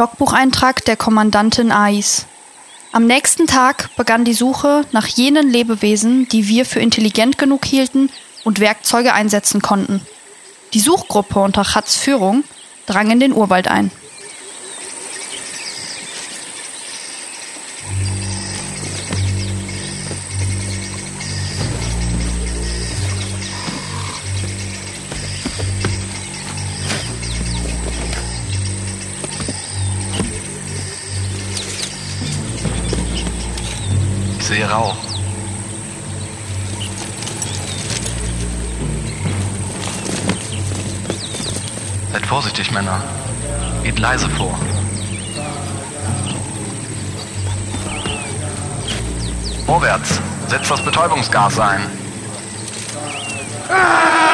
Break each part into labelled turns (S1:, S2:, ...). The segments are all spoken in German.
S1: Logbucheintrag der Kommandantin Ais. Am nächsten Tag begann die Suche nach jenen Lebewesen, die wir für intelligent genug hielten und Werkzeuge einsetzen konnten. Die Suchgruppe unter Chats Führung drang in den Urwald ein.
S2: Sehe Rauch. Seid vorsichtig, Männer. Geht leise vor. Vorwärts. Setzt das Betäubungsgas ein. Wir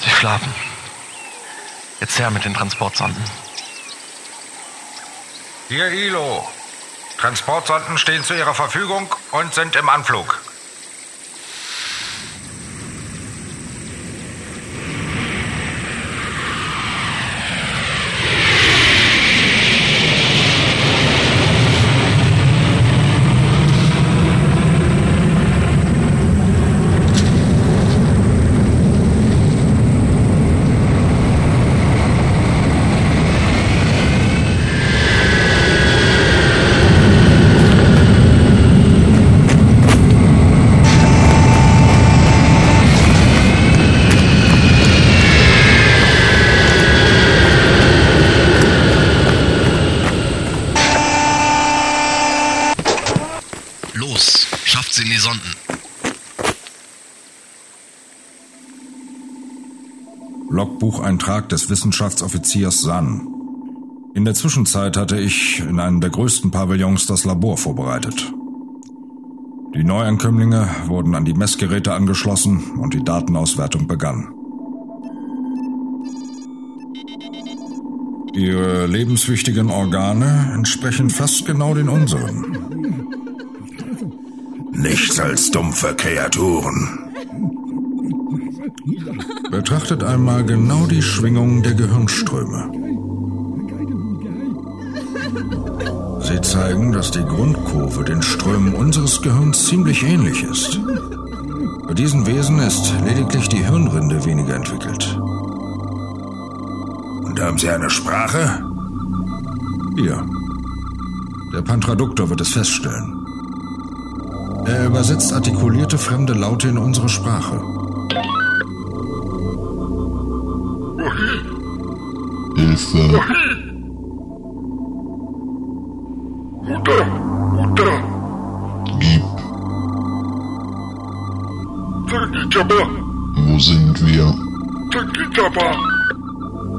S2: Sie schlafen. Jetzt her mit den Transportsonden.
S3: Hier Ilo. Transportsonden stehen zu Ihrer Verfügung und sind im Anflug.
S2: Los, schafft sie in die Sonden.
S4: Logbucheintrag des Wissenschaftsoffiziers San. In der Zwischenzeit hatte ich in einem der größten Pavillons das Labor vorbereitet. Die Neuankömmlinge wurden an die Messgeräte angeschlossen und die Datenauswertung begann. Ihre lebenswichtigen Organe entsprechen fast genau den unseren.
S5: Nichts als dumpfe Kreaturen.
S4: Betrachtet einmal genau die Schwingung der Gehirnströme. Sie zeigen, dass die Grundkurve den Strömen unseres Gehirns ziemlich ähnlich ist. Bei diesen Wesen ist lediglich die Hirnrinde weniger entwickelt.
S5: Und haben Sie eine Sprache?
S4: Hier. Der Pantraduktor wird es feststellen. Er übersetzt artikulierte fremde Laute in unsere Sprache.
S6: Hilfe.
S5: Mutter, Mutter,
S6: Gib. Wo sind wir?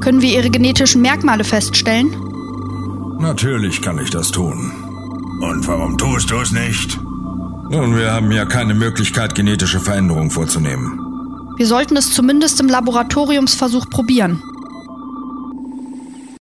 S1: Können wir ihre genetischen Merkmale feststellen?
S4: Natürlich kann ich das tun.
S5: Und warum tust du es nicht?
S4: Nun, wir haben ja keine Möglichkeit, genetische Veränderungen vorzunehmen.
S1: Wir sollten es zumindest im Laboratoriumsversuch probieren.